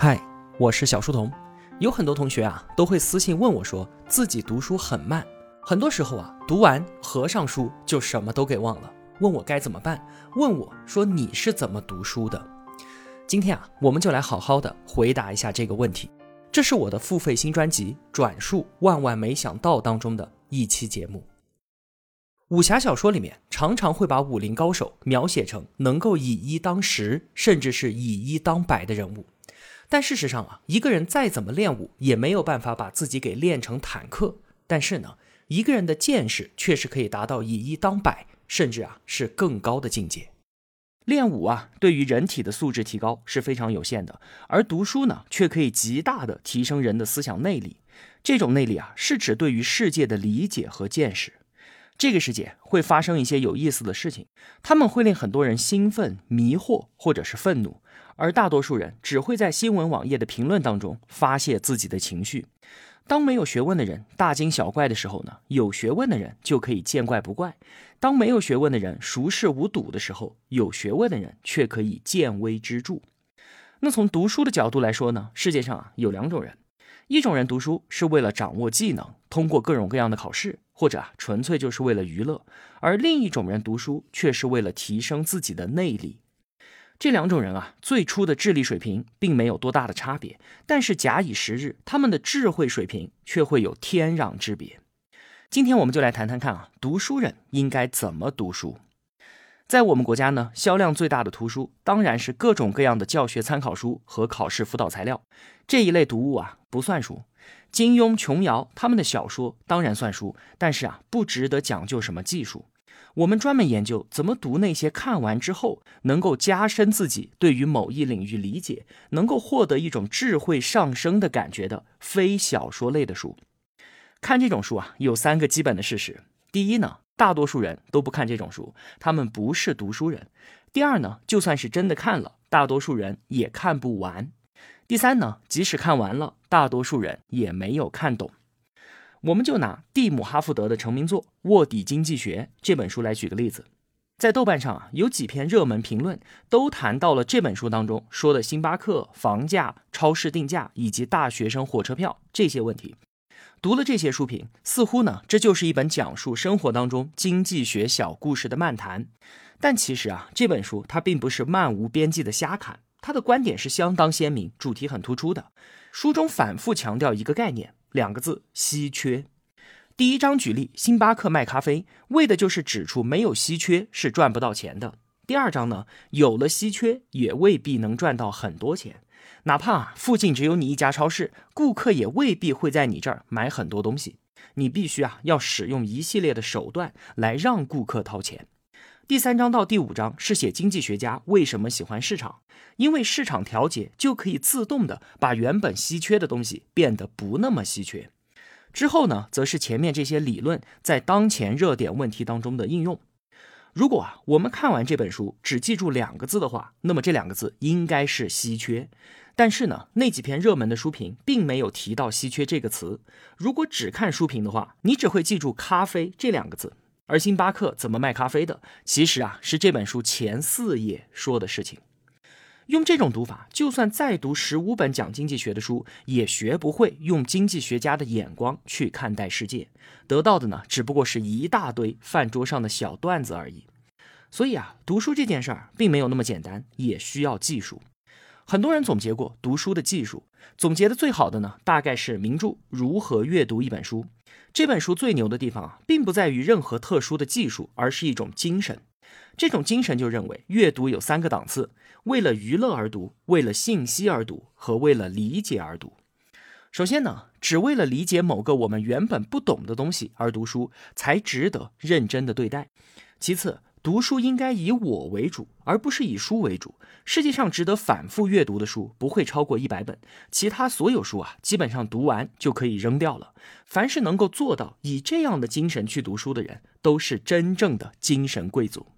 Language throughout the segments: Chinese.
嗨，我是小书童。有很多同学啊，都会私信问我，说自己读书很慢，很多时候啊，读完合上书就什么都给忘了，问我该怎么办？问我说你是怎么读书的？今天啊，我们就来好好的回答一下这个问题。这是我的付费新专辑《转述万万没想到》当中的一期节目。武侠小说里面常常会把武林高手描写成能够以一当十，甚至是以一当百的人物。但事实上啊，一个人再怎么练武，也没有办法把自己给练成坦克。但是呢，一个人的见识却是可以达到以一当百，甚至啊是更高的境界。练武啊，对于人体的素质提高是非常有限的，而读书呢，却可以极大的提升人的思想内力。这种内力啊，是指对于世界的理解和见识。这个世界会发生一些有意思的事情，他们会令很多人兴奋、迷惑或者是愤怒，而大多数人只会在新闻网页的评论当中发泄自己的情绪。当没有学问的人大惊小怪的时候呢，有学问的人就可以见怪不怪；当没有学问的人熟视无睹的时候，有学问的人却可以见微知著。那从读书的角度来说呢，世界上啊有两种人。一种人读书是为了掌握技能，通过各种各样的考试，或者啊纯粹就是为了娱乐；而另一种人读书却是为了提升自己的内力。这两种人啊，最初的智力水平并没有多大的差别，但是假以时日，他们的智慧水平却会有天壤之别。今天我们就来谈谈看啊，读书人应该怎么读书。在我们国家呢，销量最大的图书当然是各种各样的教学参考书和考试辅导材料这一类读物啊，不算书。金庸、琼瑶他们的小说当然算书，但是啊，不值得讲究什么技术。我们专门研究怎么读那些看完之后能够加深自己对于某一领域理解，能够获得一种智慧上升的感觉的非小说类的书。看这种书啊，有三个基本的事实：第一呢。大多数人都不看这种书，他们不是读书人。第二呢，就算是真的看了，大多数人也看不完。第三呢，即使看完了，大多数人也没有看懂。我们就拿蒂姆·哈福德的成名作《卧底经济学》这本书来举个例子，在豆瓣上啊，有几篇热门评论都谈到了这本书当中说的星巴克、房价、超市定价以及大学生火车票这些问题。读了这些书评，似乎呢，这就是一本讲述生活当中经济学小故事的漫谈。但其实啊，这本书它并不是漫无边际的瞎侃，它的观点是相当鲜明，主题很突出的。书中反复强调一个概念，两个字：稀缺。第一章举例，星巴克卖咖啡，为的就是指出没有稀缺是赚不到钱的。第二章呢，有了稀缺也未必能赚到很多钱。哪怕附近只有你一家超市，顾客也未必会在你这儿买很多东西。你必须啊，要使用一系列的手段来让顾客掏钱。第三章到第五章是写经济学家为什么喜欢市场，因为市场调节就可以自动的把原本稀缺的东西变得不那么稀缺。之后呢，则是前面这些理论在当前热点问题当中的应用。如果啊，我们看完这本书只记住两个字的话，那么这两个字应该是稀缺。但是呢，那几篇热门的书评并没有提到“稀缺”这个词。如果只看书评的话，你只会记住“咖啡”这两个字。而星巴克怎么卖咖啡的，其实啊是这本书前四页说的事情。用这种读法，就算再读十五本讲经济学的书，也学不会用经济学家的眼光去看待世界。得到的呢，只不过是一大堆饭桌上的小段子而已。所以啊，读书这件事儿并没有那么简单，也需要技术。很多人总结过读书的技术，总结的最好的呢，大概是名著《如何阅读一本书》。这本书最牛的地方啊，并不在于任何特殊的技术，而是一种精神。这种精神就认为，阅读有三个档次：为了娱乐而读，为了信息而读，和为了理解而读。首先呢，只为了理解某个我们原本不懂的东西而读书，才值得认真的对待。其次，读书应该以我为主，而不是以书为主。世界上值得反复阅读的书不会超过一百本，其他所有书啊，基本上读完就可以扔掉了。凡是能够做到以这样的精神去读书的人，都是真正的精神贵族。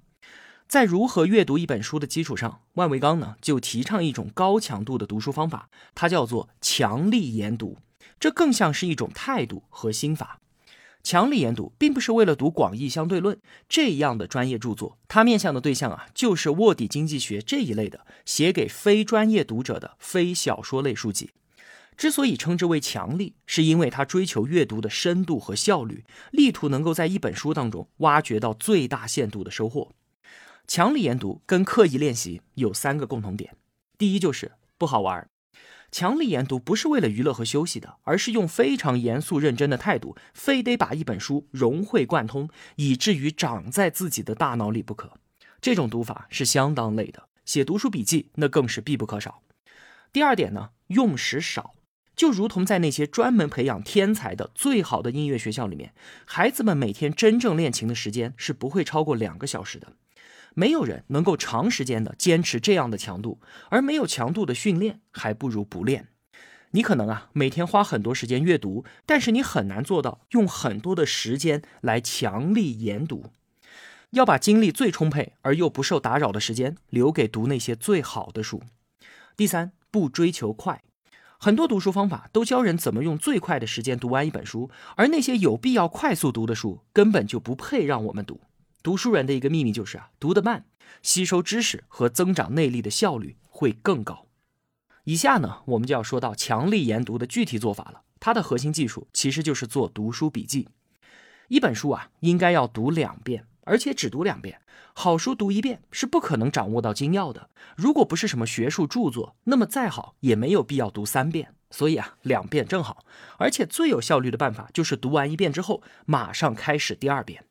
在如何阅读一本书的基础上，万维钢呢就提倡一种高强度的读书方法，它叫做强力研读。这更像是一种态度和心法。强力研读并不是为了读广义相对论这样的专业著作，它面向的对象啊，就是卧底经济学这一类的，写给非专业读者的非小说类书籍。之所以称之为强力，是因为它追求阅读的深度和效率，力图能够在一本书当中挖掘到最大限度的收获。强力研读跟刻意练习有三个共同点，第一就是不好玩。强力研读不是为了娱乐和休息的，而是用非常严肃认真的态度，非得把一本书融会贯通，以至于长在自己的大脑里不可。这种读法是相当累的，写读书笔记那更是必不可少。第二点呢，用时少，就如同在那些专门培养天才的最好的音乐学校里面，孩子们每天真正练琴的时间是不会超过两个小时的。没有人能够长时间的坚持这样的强度，而没有强度的训练，还不如不练。你可能啊每天花很多时间阅读，但是你很难做到用很多的时间来强力研读。要把精力最充沛而又不受打扰的时间留给读那些最好的书。第三，不追求快。很多读书方法都教人怎么用最快的时间读完一本书，而那些有必要快速读的书根本就不配让我们读。读书人的一个秘密就是啊，读得慢，吸收知识和增长内力的效率会更高。以下呢，我们就要说到强力研读的具体做法了。它的核心技术其实就是做读书笔记。一本书啊，应该要读两遍，而且只读两遍。好书读一遍是不可能掌握到精要的。如果不是什么学术著作，那么再好也没有必要读三遍。所以啊，两遍正好。而且最有效率的办法就是读完一遍之后，马上开始第二遍。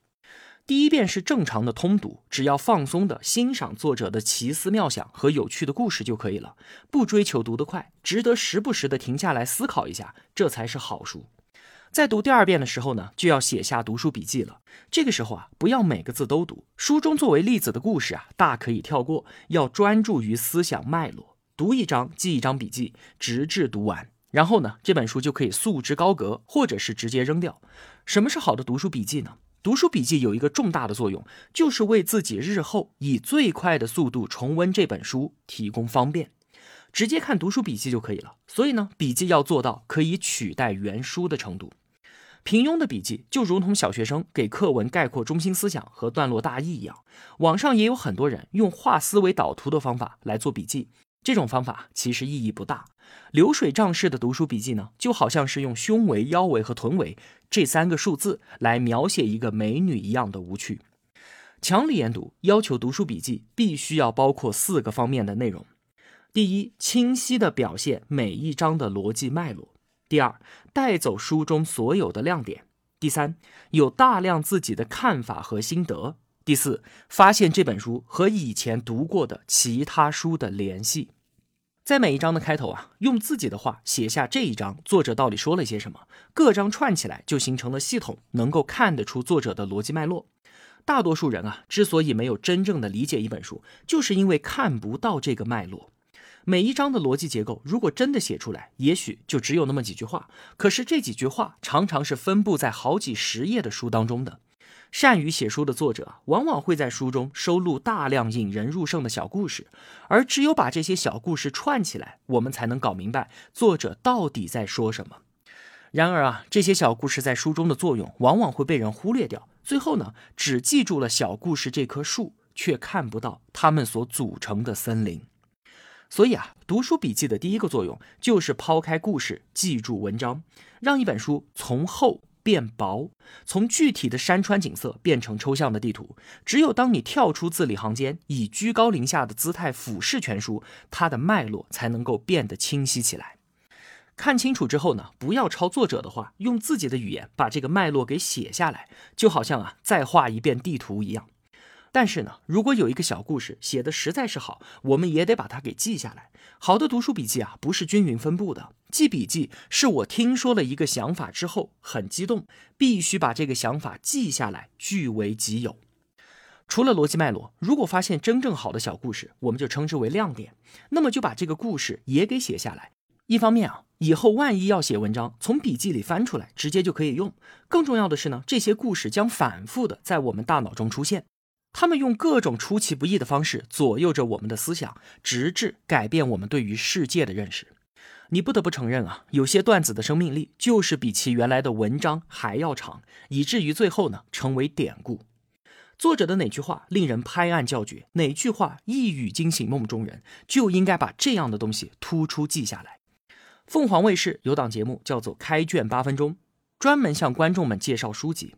第一遍是正常的通读，只要放松的欣赏作者的奇思妙想和有趣的故事就可以了，不追求读得快，值得时不时的停下来思考一下，这才是好书。在读第二遍的时候呢，就要写下读书笔记了。这个时候啊，不要每个字都读，书中作为例子的故事啊，大可以跳过，要专注于思想脉络，读一章记一章笔记，直至读完。然后呢，这本书就可以束之高阁，或者是直接扔掉。什么是好的读书笔记呢？读书笔记有一个重大的作用，就是为自己日后以最快的速度重温这本书提供方便，直接看读书笔记就可以了。所以呢，笔记要做到可以取代原书的程度。平庸的笔记就如同小学生给课文概括中心思想和段落大意一样。网上也有很多人用画思维导图的方法来做笔记。这种方法其实意义不大。流水账式的读书笔记呢，就好像是用胸围、腰围和臀围这三个数字来描写一个美女一样的无趣。强力研读要求读书笔记必须要包括四个方面的内容：第一，清晰的表现每一章的逻辑脉络；第二，带走书中所有的亮点；第三，有大量自己的看法和心得。第四，发现这本书和以前读过的其他书的联系，在每一章的开头啊，用自己的话写下这一章作者到底说了些什么，各章串起来就形成了系统，能够看得出作者的逻辑脉络。大多数人啊，之所以没有真正的理解一本书，就是因为看不到这个脉络。每一章的逻辑结构，如果真的写出来，也许就只有那么几句话，可是这几句话常常是分布在好几十页的书当中的。善于写书的作者，往往会在书中收录大量引人入胜的小故事，而只有把这些小故事串起来，我们才能搞明白作者到底在说什么。然而啊，这些小故事在书中的作用，往往会被人忽略掉，最后呢，只记住了小故事这棵树，却看不到它们所组成的森林。所以啊，读书笔记的第一个作用，就是抛开故事，记住文章，让一本书从厚。变薄，从具体的山川景色变成抽象的地图。只有当你跳出字里行间，以居高临下的姿态俯视全书，它的脉络才能够变得清晰起来。看清楚之后呢，不要抄作者的话，用自己的语言把这个脉络给写下来，就好像啊再画一遍地图一样。但是呢，如果有一个小故事写的实在是好，我们也得把它给记下来。好的读书笔记啊，不是均匀分布的。记笔记是我听说了一个想法之后很激动，必须把这个想法记下来，据为己有。除了逻辑脉络，如果发现真正好的小故事，我们就称之为亮点。那么就把这个故事也给写下来。一方面啊，以后万一要写文章，从笔记里翻出来，直接就可以用。更重要的是呢，这些故事将反复的在我们大脑中出现。他们用各种出其不意的方式左右着我们的思想，直至改变我们对于世界的认识。你不得不承认啊，有些段子的生命力就是比其原来的文章还要长，以至于最后呢成为典故。作者的哪句话令人拍案叫绝，哪句话一语惊醒梦中人，就应该把这样的东西突出记下来。凤凰卫视有档节目叫做《开卷八分钟》，专门向观众们介绍书籍。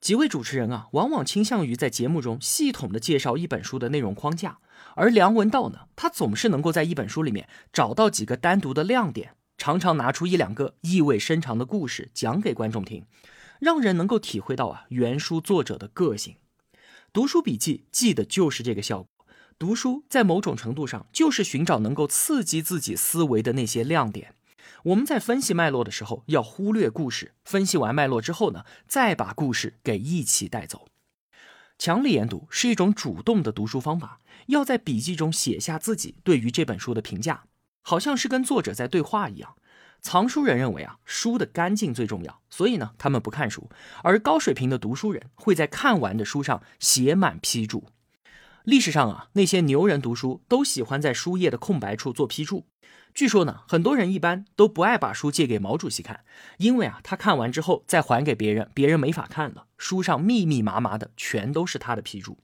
几位主持人啊，往往倾向于在节目中系统的介绍一本书的内容框架，而梁文道呢，他总是能够在一本书里面找到几个单独的亮点，常常拿出一两个意味深长的故事讲给观众听，让人能够体会到啊原书作者的个性。读书笔记记的就是这个效果。读书在某种程度上就是寻找能够刺激自己思维的那些亮点。我们在分析脉络的时候要忽略故事，分析完脉络之后呢，再把故事给一起带走。强力研读是一种主动的读书方法，要在笔记中写下自己对于这本书的评价，好像是跟作者在对话一样。藏书人认为啊，书的干净最重要，所以呢，他们不看书。而高水平的读书人会在看完的书上写满批注。历史上啊，那些牛人读书都喜欢在书页的空白处做批注。据说呢，很多人一般都不爱把书借给毛主席看，因为啊，他看完之后再还给别人，别人没法看了。书上密密麻麻的全都是他的批注。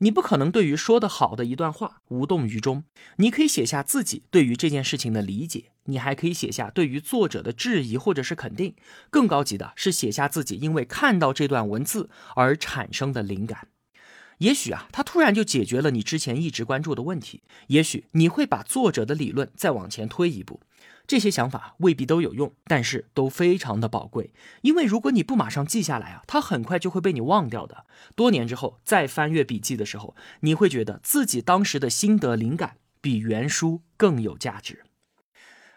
你不可能对于说的好的一段话无动于衷，你可以写下自己对于这件事情的理解，你还可以写下对于作者的质疑或者是肯定，更高级的是写下自己因为看到这段文字而产生的灵感。也许啊，他突然就解决了你之前一直关注的问题，也许你会把作者的理论再往前推一步。这些想法未必都有用，但是都非常的宝贵。因为如果你不马上记下来啊，它很快就会被你忘掉的。多年之后再翻阅笔记的时候，你会觉得自己当时的心得灵感比原书更有价值。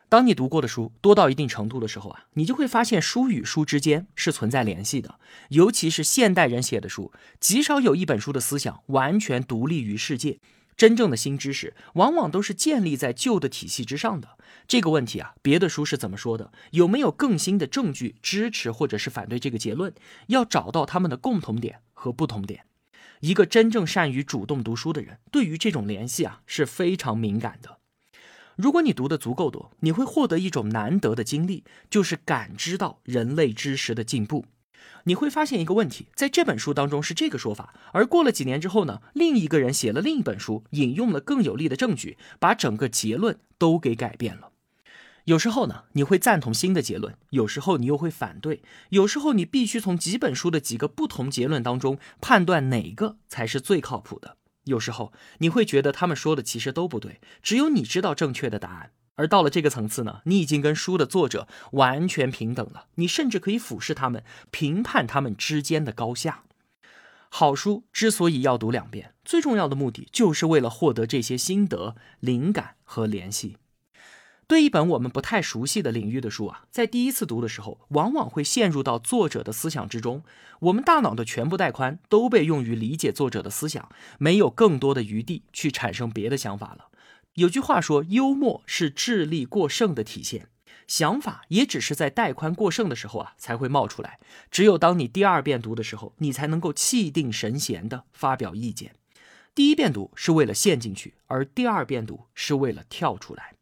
当你读过的书多到一定程度的时候啊，你就会发现书与书之间是存在联系的。尤其是现代人写的书，极少有一本书的思想完全独立于世界。真正的新知识往往都是建立在旧的体系之上的。这个问题啊，别的书是怎么说的？有没有更新的证据支持或者是反对这个结论？要找到他们的共同点和不同点。一个真正善于主动读书的人，对于这种联系啊是非常敏感的。如果你读的足够多，你会获得一种难得的经历，就是感知到人类知识的进步。你会发现一个问题，在这本书当中是这个说法，而过了几年之后呢，另一个人写了另一本书，引用了更有力的证据，把整个结论都给改变了。有时候呢，你会赞同新的结论，有时候你又会反对，有时候你必须从几本书的几个不同结论当中判断哪个才是最靠谱的。有时候你会觉得他们说的其实都不对，只有你知道正确的答案。而到了这个层次呢，你已经跟书的作者完全平等了，你甚至可以俯视他们，评判他们之间的高下。好书之所以要读两遍，最重要的目的就是为了获得这些心得、灵感和联系。对一本我们不太熟悉的领域的书啊，在第一次读的时候，往往会陷入到作者的思想之中，我们大脑的全部带宽都被用于理解作者的思想，没有更多的余地去产生别的想法了。有句话说，幽默是智力过剩的体现，想法也只是在带宽过剩的时候啊才会冒出来。只有当你第二遍读的时候，你才能够气定神闲地发表意见。第一遍读是为了陷进去，而第二遍读是为了跳出来。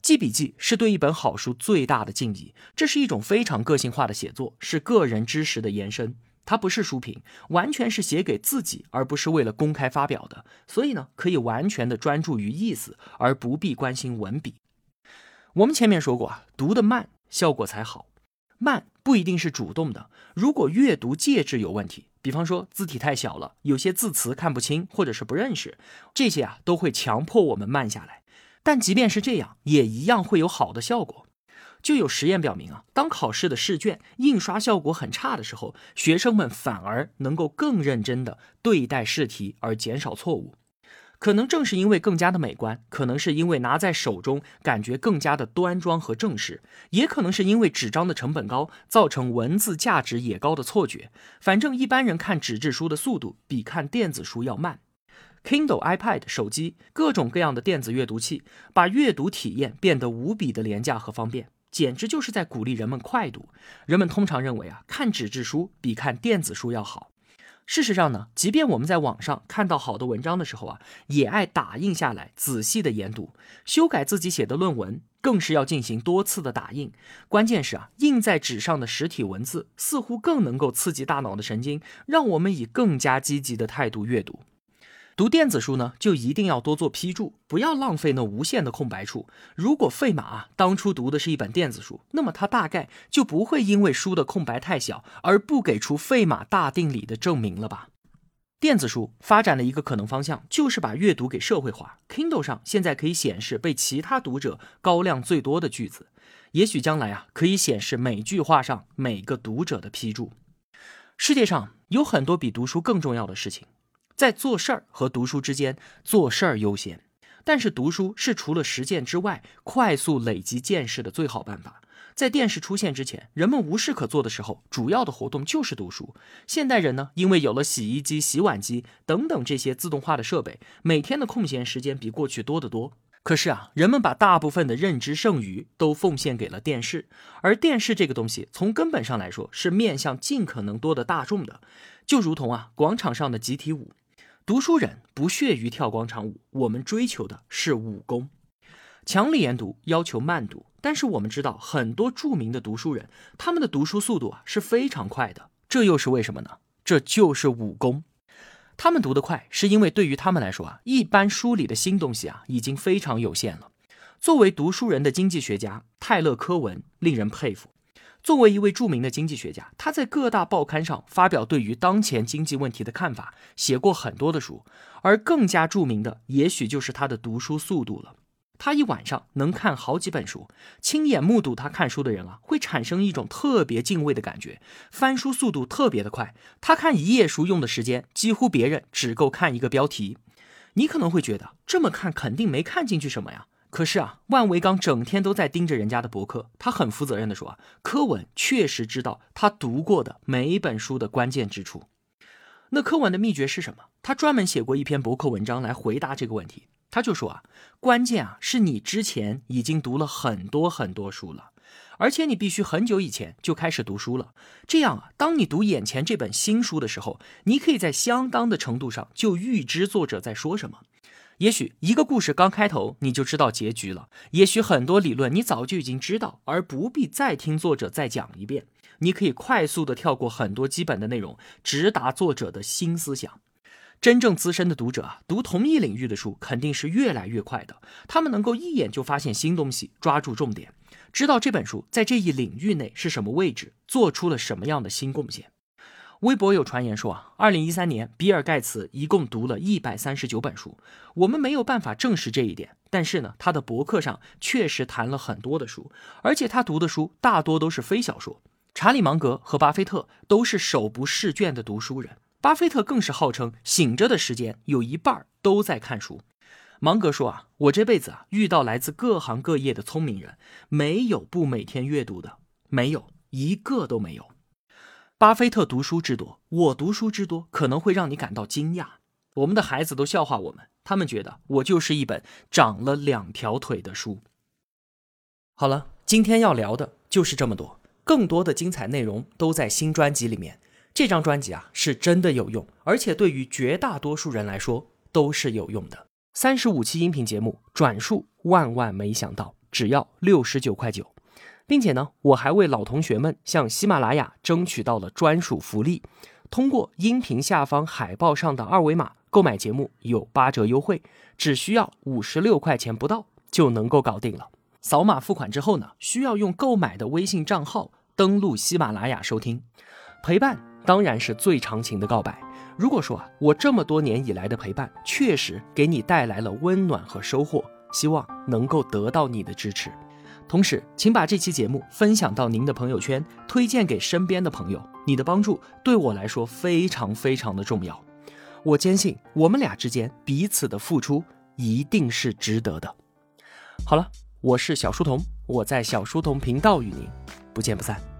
记笔记是对一本好书最大的敬意，这是一种非常个性化的写作，是个人知识的延伸。它不是书评，完全是写给自己，而不是为了公开发表的。所以呢，可以完全的专注于意思，而不必关心文笔。我们前面说过啊，读得慢效果才好。慢不一定是主动的，如果阅读介质有问题，比方说字体太小了，有些字词看不清或者是不认识，这些啊都会强迫我们慢下来。但即便是这样，也一样会有好的效果。就有实验表明啊，当考试的试卷印刷效果很差的时候，学生们反而能够更认真的对待试题，而减少错误。可能正是因为更加的美观，可能是因为拿在手中感觉更加的端庄和正式，也可能是因为纸张的成本高，造成文字价值也高的错觉。反正一般人看纸质书的速度比看电子书要慢。Kindle、iPad、手机各种各样的电子阅读器，把阅读体验变得无比的廉价和方便。简直就是在鼓励人们快读。人们通常认为啊，看纸质书比看电子书要好。事实上呢，即便我们在网上看到好的文章的时候啊，也爱打印下来仔细的研读，修改自己写的论文，更是要进行多次的打印。关键是啊，印在纸上的实体文字似乎更能够刺激大脑的神经，让我们以更加积极的态度阅读。读电子书呢，就一定要多做批注，不要浪费那无限的空白处。如果费马啊当初读的是一本电子书，那么他大概就不会因为书的空白太小而不给出费马大定理的证明了吧？电子书发展的一个可能方向就是把阅读给社会化。Kindle 上现在可以显示被其他读者高亮最多的句子，也许将来啊可以显示每句话上每个读者的批注。世界上有很多比读书更重要的事情。在做事儿和读书之间，做事儿优先。但是读书是除了实践之外，快速累积见识的最好办法。在电视出现之前，人们无事可做的时候，主要的活动就是读书。现代人呢，因为有了洗衣机、洗碗机等等这些自动化的设备，每天的空闲时间比过去多得多。可是啊，人们把大部分的认知剩余都奉献给了电视，而电视这个东西，从根本上来说是面向尽可能多的大众的，就如同啊广场上的集体舞。读书人不屑于跳广场舞，我们追求的是武功。强力研读要求慢读，但是我们知道很多著名的读书人，他们的读书速度啊是非常快的，这又是为什么呢？这就是武功。他们读得快，是因为对于他们来说啊，一般书里的新东西啊已经非常有限了。作为读书人的经济学家泰勒·科文令人佩服。作为一位著名的经济学家，他在各大报刊上发表对于当前经济问题的看法，写过很多的书。而更加著名的，也许就是他的读书速度了。他一晚上能看好几本书，亲眼目睹他看书的人啊，会产生一种特别敬畏的感觉。翻书速度特别的快，他看一页书用的时间，几乎别人只够看一个标题。你可能会觉得，这么看肯定没看进去什么呀。可是啊，万维刚整天都在盯着人家的博客，他很负责任的说啊，柯文确实知道他读过的每一本书的关键之处。那柯文的秘诀是什么？他专门写过一篇博客文章来回答这个问题。他就说啊，关键啊是你之前已经读了很多很多书了，而且你必须很久以前就开始读书了。这样啊，当你读眼前这本新书的时候，你可以在相当的程度上就预知作者在说什么。也许一个故事刚开头你就知道结局了，也许很多理论你早就已经知道，而不必再听作者再讲一遍。你可以快速的跳过很多基本的内容，直达作者的新思想。真正资深的读者啊，读同一领域的书肯定是越来越快的，他们能够一眼就发现新东西，抓住重点，知道这本书在这一领域内是什么位置，做出了什么样的新贡献。微博有传言说啊，二零一三年比尔盖茨一共读了一百三十九本书。我们没有办法证实这一点，但是呢，他的博客上确实谈了很多的书，而且他读的书大多都是非小说。查理芒格和巴菲特都是手不释卷的读书人，巴菲特更是号称醒着的时间有一半都在看书。芒格说啊，我这辈子啊遇到来自各行各业的聪明人，没有不每天阅读的，没有一个都没有。巴菲特读书之多，我读书之多，可能会让你感到惊讶。我们的孩子都笑话我们，他们觉得我就是一本长了两条腿的书。好了，今天要聊的就是这么多，更多的精彩内容都在新专辑里面。这张专辑啊，是真的有用，而且对于绝大多数人来说都是有用的。三十五期音频节目，转述万万没想到，只要六十九块九。并且呢，我还为老同学们向喜马拉雅争取到了专属福利，通过音频下方海报上的二维码购买节目有八折优惠，只需要五十六块钱不到就能够搞定了。扫码付款之后呢，需要用购买的微信账号登录喜马拉雅收听。陪伴当然是最长情的告白。如果说啊，我这么多年以来的陪伴确实给你带来了温暖和收获，希望能够得到你的支持。同时，请把这期节目分享到您的朋友圈，推荐给身边的朋友。你的帮助对我来说非常非常的重要。我坚信我们俩之间彼此的付出一定是值得的。好了，我是小书童，我在小书童频道与您不见不散。